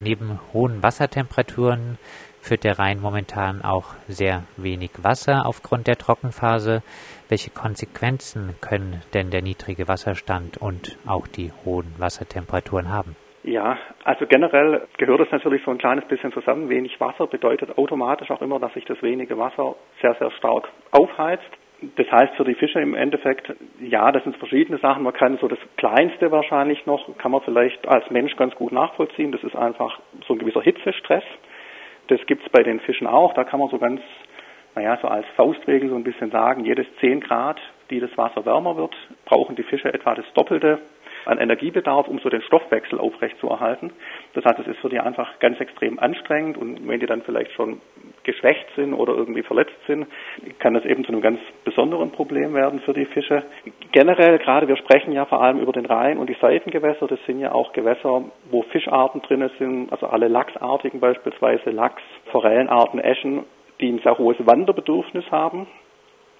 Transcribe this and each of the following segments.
Neben hohen Wassertemperaturen führt der Rhein momentan auch sehr wenig Wasser aufgrund der Trockenphase. Welche Konsequenzen können denn der niedrige Wasserstand und auch die hohen Wassertemperaturen haben? Ja, also generell gehört es natürlich so ein kleines bisschen zusammen. Wenig Wasser bedeutet automatisch auch immer, dass sich das wenige Wasser sehr, sehr stark aufheizt. Das heißt für die Fische im Endeffekt, ja, das sind verschiedene Sachen. Man kann so das Kleinste wahrscheinlich noch, kann man vielleicht als Mensch ganz gut nachvollziehen. Das ist einfach so ein gewisser Hitzestress. Das gibt's bei den Fischen auch. Da kann man so ganz, naja, so als Faustregel so ein bisschen sagen, jedes 10 Grad, die das Wasser wärmer wird, brauchen die Fische etwa das Doppelte an Energiebedarf, um so den Stoffwechsel aufrechtzuerhalten. Das heißt, es ist für die einfach ganz extrem anstrengend und wenn die dann vielleicht schon geschwächt sind oder irgendwie verletzt sind, kann das eben zu einem ganz besonderen Problem werden für die Fische. Generell, gerade wir sprechen ja vor allem über den Rhein und die Seitengewässer, das sind ja auch Gewässer, wo Fischarten drin sind, also alle Lachsartigen beispielsweise, Lachs, Forellenarten, Eschen, die ein sehr hohes Wanderbedürfnis haben.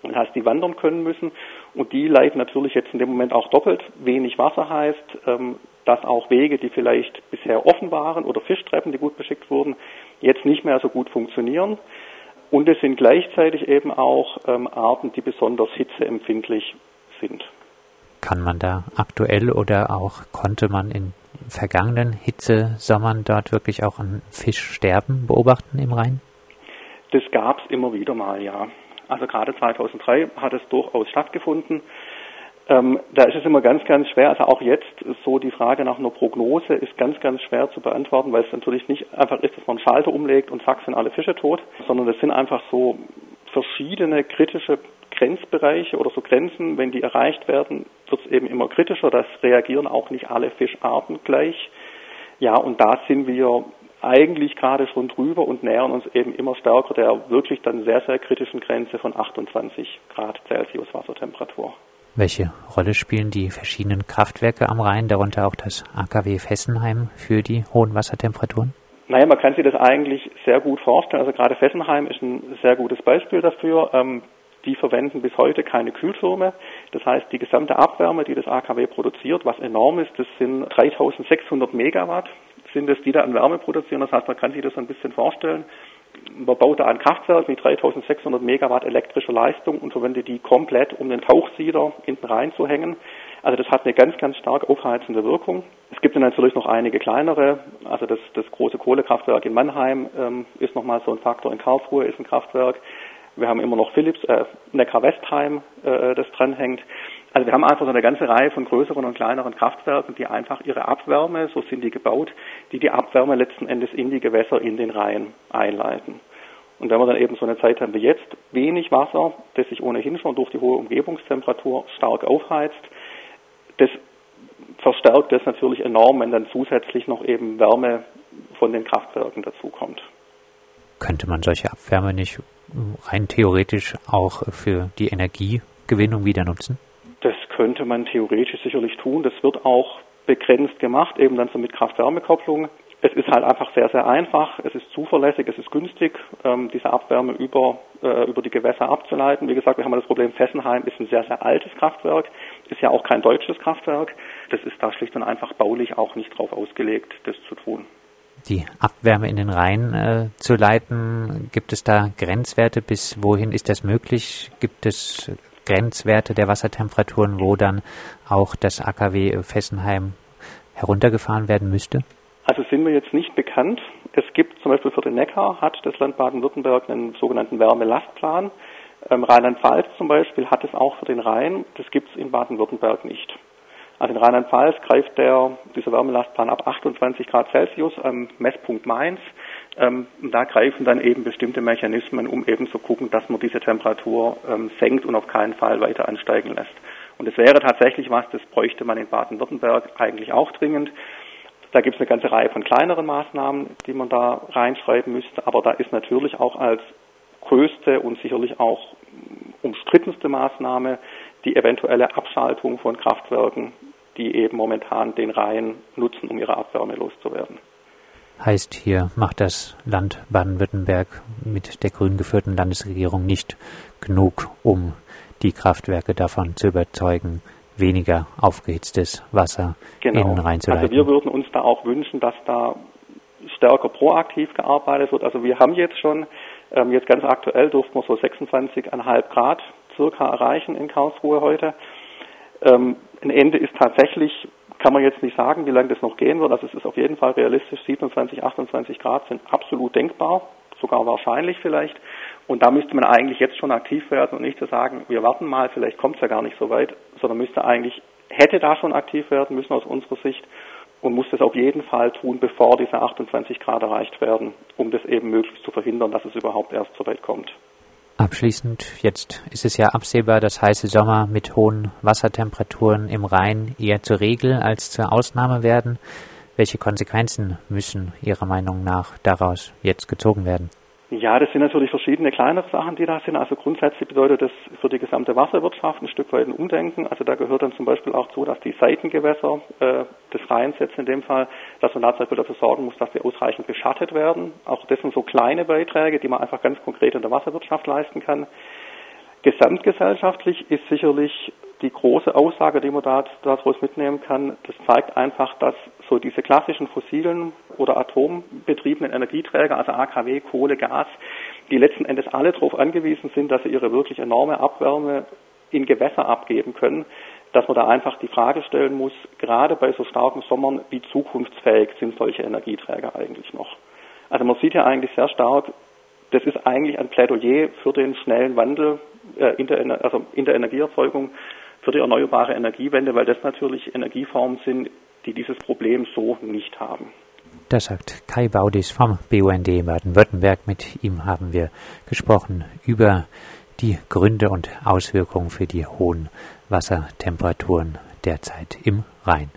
Das heißt, die wandern können müssen und die leiten natürlich jetzt in dem Moment auch doppelt. Wenig Wasser heißt, ähm, dass auch Wege, die vielleicht bisher offen waren oder Fischtreppen, die gut beschickt wurden, jetzt nicht mehr so gut funktionieren. Und es sind gleichzeitig eben auch ähm, Arten, die besonders hitzeempfindlich sind. Kann man da aktuell oder auch konnte man in vergangenen Hitzesommern dort wirklich auch ein Fischsterben beobachten im Rhein? Das gab es immer wieder mal, ja. Also gerade 2003 hat es durchaus stattgefunden. Ähm, da ist es immer ganz, ganz schwer, also auch jetzt so die Frage nach einer Prognose ist ganz, ganz schwer zu beantworten, weil es natürlich nicht einfach ist, dass man einen Schalter umlegt und zack sind alle Fische tot, sondern es sind einfach so verschiedene kritische Grenzbereiche oder so Grenzen, wenn die erreicht werden, wird es eben immer kritischer. Das reagieren auch nicht alle Fischarten gleich. Ja, und da sind wir eigentlich gerade schon drüber und nähern uns eben immer stärker der wirklich dann sehr, sehr kritischen Grenze von 28 Grad Celsius Wassertemperatur. Welche Rolle spielen die verschiedenen Kraftwerke am Rhein, darunter auch das AKW Fessenheim, für die hohen Wassertemperaturen? Naja, man kann sich das eigentlich sehr gut vorstellen. Also gerade Fessenheim ist ein sehr gutes Beispiel dafür. Ähm, die verwenden bis heute keine Kühltürme. Das heißt, die gesamte Abwärme, die das AKW produziert, was enorm ist, das sind 3600 Megawatt sind es, die da an Wärme produzieren. Das heißt, man kann sich das ein bisschen vorstellen. Man baut da ein Kraftwerk mit 3600 Megawatt elektrischer Leistung und verwendet die komplett, um den Tauchsieder hinten reinzuhängen. Also das hat eine ganz, ganz stark aufheizende Wirkung. Es gibt dann natürlich noch einige kleinere. Also das, das große Kohlekraftwerk in Mannheim ähm, ist nochmal so ein Faktor. In Karlsruhe ist ein Kraftwerk. Wir haben immer noch Philips, äh, Neckar-Westheim, äh, das dranhängt. Also wir haben einfach so eine ganze Reihe von größeren und kleineren Kraftwerken, die einfach ihre Abwärme, so sind die gebaut, die die Abwärme letzten Endes in die Gewässer in den Rhein einleiten. Und wenn wir dann eben so eine Zeit haben wie jetzt, wenig Wasser, das sich ohnehin schon durch die hohe Umgebungstemperatur stark aufheizt, das verstärkt das natürlich enorm, wenn dann zusätzlich noch eben Wärme von den Kraftwerken dazukommt. Könnte man solche Abwärme nicht rein theoretisch auch für die Energiegewinnung wieder nutzen? Könnte man theoretisch sicherlich tun. Das wird auch begrenzt gemacht, eben dann so mit Kraft-Wärme-Kopplung. Es ist halt einfach sehr, sehr einfach. Es ist zuverlässig, es ist günstig, ähm, diese Abwärme über, äh, über die Gewässer abzuleiten. Wie gesagt, wir haben das Problem, Fessenheim ist ein sehr, sehr altes Kraftwerk, ist ja auch kein deutsches Kraftwerk. Das ist da schlicht und einfach baulich auch nicht drauf ausgelegt, das zu tun die Abwärme in den Rhein äh, zu leiten. Gibt es da Grenzwerte? Bis wohin ist das möglich? Gibt es Grenzwerte der Wassertemperaturen, wo dann auch das AKW Fessenheim heruntergefahren werden müsste? Also sind wir jetzt nicht bekannt. Es gibt zum Beispiel für den Neckar hat das Land Baden-Württemberg einen sogenannten Wärmelastplan. Ähm, Rheinland-Pfalz zum Beispiel hat es auch für den Rhein. Das gibt es in Baden-Württemberg nicht. Also in Rheinland-Pfalz greift der, dieser Wärmelastplan ab 28 Grad Celsius am Messpunkt Mainz. Ähm, da greifen dann eben bestimmte Mechanismen, um eben zu gucken, dass man diese Temperatur ähm, senkt und auf keinen Fall weiter ansteigen lässt. Und es wäre tatsächlich was, das bräuchte man in Baden-Württemberg eigentlich auch dringend. Da gibt es eine ganze Reihe von kleineren Maßnahmen, die man da reinschreiben müsste, aber da ist natürlich auch als größte und sicherlich auch umstrittenste Maßnahme die eventuelle Abschaltung von Kraftwerken die eben momentan den Rhein nutzen, um ihre Abwärme loszuwerden. Heißt, hier macht das Land Baden-Württemberg mit der grün geführten Landesregierung nicht genug, um die Kraftwerke davon zu überzeugen, weniger aufgehitztes Wasser genau. in den Rhein zu leiten. Also wir würden uns da auch wünschen, dass da stärker proaktiv gearbeitet wird. Also wir haben jetzt schon, ähm, jetzt ganz aktuell durften wir so 26,5 Grad circa erreichen in Karlsruhe heute. Ähm, ein Ende ist tatsächlich, kann man jetzt nicht sagen, wie lange das noch gehen wird. Also es ist auf jeden Fall realistisch. 27, 28 Grad sind absolut denkbar, sogar wahrscheinlich vielleicht. Und da müsste man eigentlich jetzt schon aktiv werden und nicht zu sagen, wir warten mal, vielleicht kommt es ja gar nicht so weit, sondern müsste eigentlich, hätte da schon aktiv werden müssen aus unserer Sicht und muss das auf jeden Fall tun, bevor diese 28 Grad erreicht werden, um das eben möglichst zu verhindern, dass es überhaupt erst so weit kommt. Abschließend, jetzt ist es ja absehbar, dass heiße Sommer mit hohen Wassertemperaturen im Rhein eher zur Regel als zur Ausnahme werden. Welche Konsequenzen müssen Ihrer Meinung nach daraus jetzt gezogen werden? Ja, das sind natürlich verschiedene kleinere Sachen, die da sind. Also grundsätzlich bedeutet das für die gesamte Wasserwirtschaft ein Stück weit ein Umdenken. Also da gehört dann zum Beispiel auch zu, dass die Seitengewässer äh, des Rheins jetzt in dem Fall, dass man da dafür sorgen muss, dass sie ausreichend beschattet werden. Auch das sind so kleine Beiträge, die man einfach ganz konkret in der Wasserwirtschaft leisten kann. Gesamtgesellschaftlich ist sicherlich die große Aussage, die man da, daraus mitnehmen kann, das zeigt einfach, dass so diese klassischen fossilen oder atombetriebenen Energieträger, also AKW, Kohle, Gas, die letzten Endes alle darauf angewiesen sind, dass sie ihre wirklich enorme Abwärme in Gewässer abgeben können, dass man da einfach die Frage stellen muss, gerade bei so starken Sommern, wie zukunftsfähig sind solche Energieträger eigentlich noch? Also man sieht ja eigentlich sehr stark, das ist eigentlich ein Plädoyer für den schnellen Wandel äh, in, der, also in der Energieerzeugung, für die erneuerbare Energiewende, weil das natürlich Energieformen sind, die dieses Problem so nicht haben. Das sagt Kai Baudis vom BUND Baden-Württemberg. Mit ihm haben wir gesprochen über die Gründe und Auswirkungen für die hohen Wassertemperaturen derzeit im Rhein.